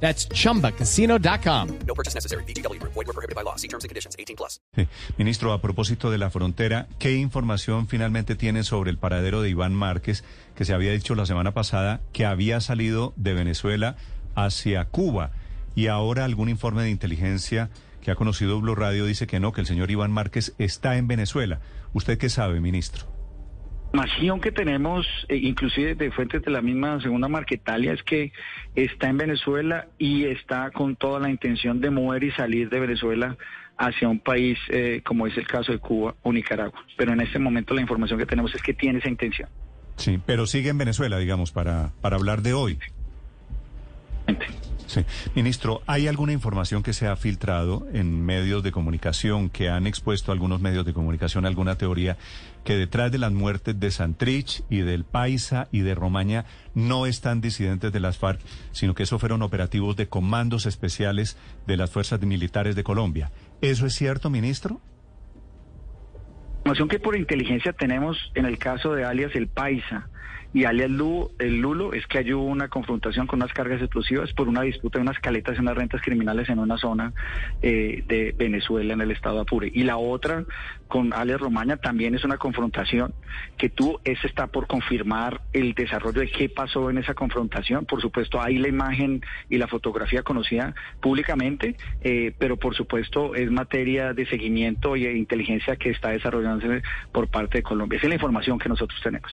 That's chumbacasino.com. No purchase necessary. BGW. Void were prohibited by law. See terms and conditions. 18 plus. Sí. Ministro, a propósito de la frontera, ¿qué información finalmente tiene sobre el paradero de Iván Márquez, que se había dicho la semana pasada que había salido de Venezuela hacia Cuba? Y ahora algún informe de inteligencia que ha conocido Blue Radio dice que no, que el señor Iván Márquez está en Venezuela. ¿Usted qué sabe, ministro? Información que tenemos, eh, inclusive de fuentes de la misma segunda Marquetalia, es que está en Venezuela y está con toda la intención de mover y salir de Venezuela hacia un país eh, como es el caso de Cuba o Nicaragua. Pero en este momento la información que tenemos es que tiene esa intención. Sí, pero sigue en Venezuela, digamos, para, para hablar de hoy. Sí. Ministro, ¿hay alguna información que se ha filtrado en medios de comunicación, que han expuesto algunos medios de comunicación alguna teoría, que detrás de las muertes de Santrich y del Paisa y de Romaña no están disidentes de las FARC, sino que eso fueron operativos de comandos especiales de las fuerzas militares de Colombia? ¿Eso es cierto, ministro? información que por inteligencia tenemos en el caso de alias El Paisa y alias Lulo, el Lulo es que hay una confrontación con unas cargas explosivas por una disputa de unas caletas y unas rentas criminales en una zona eh, de Venezuela, en el estado de Apure. Y la otra, con alias Romaña, también es una confrontación que tú, ese está por confirmar el desarrollo de qué pasó en esa confrontación. Por supuesto, hay la imagen y la fotografía conocida públicamente, eh, pero por supuesto es materia de seguimiento y de inteligencia que está desarrollándose por parte de Colombia. Esa es la información que nosotros tenemos.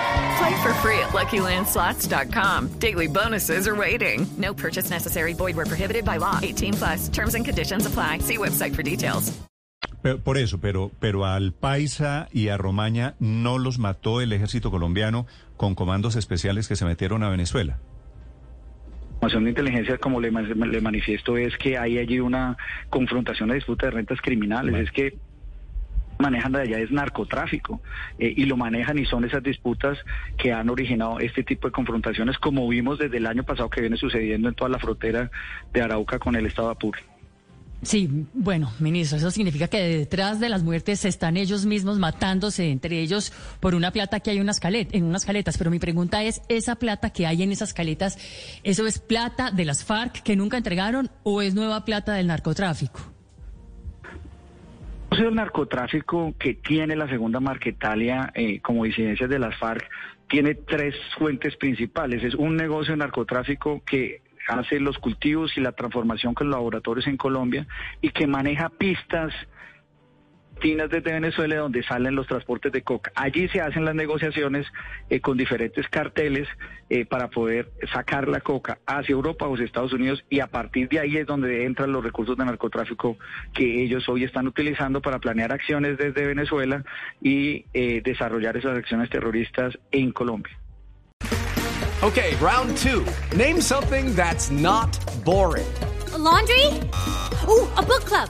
Play for free at LuckyLandSlots.com. Daily bonuses are waiting. No purchase necessary. Void where prohibited by law. 18 plus. Terms and conditions apply. See website for details. Pero- por eso, pero, pero al Paisa y a Romaña no los mató el ejército colombiano con comandos especiales que se metieron a Venezuela. información de inteligencia, como le, le manifiesto, es que hay allí una confrontación de disputa de rentas criminales. Bueno. Es que manejan de allá es narcotráfico eh, y lo manejan y son esas disputas que han originado este tipo de confrontaciones como vimos desde el año pasado que viene sucediendo en toda la frontera de Arauca con el estado Apure. Sí, bueno, ministro, eso significa que detrás de las muertes están ellos mismos matándose entre ellos por una plata que hay en unas, calet en unas caletas. Pero mi pregunta es, ¿esa plata que hay en esas caletas, eso es plata de las FARC que nunca entregaron o es nueva plata del narcotráfico? El narcotráfico que tiene la segunda Marquetalia eh, como disidencias de las FARC tiene tres fuentes principales. Es un negocio de narcotráfico que hace los cultivos y la transformación con los laboratorios en Colombia y que maneja pistas desde Venezuela donde salen los transportes de coca. Allí se hacen las negociaciones eh, con diferentes carteles eh, para poder sacar la coca hacia Europa o hacia Estados Unidos y a partir de ahí es donde entran los recursos de narcotráfico que ellos hoy están utilizando para planear acciones desde Venezuela y eh, desarrollar esas acciones terroristas en Colombia. Okay, round two. Name something that's not boring. A laundry? Ooh, a book club.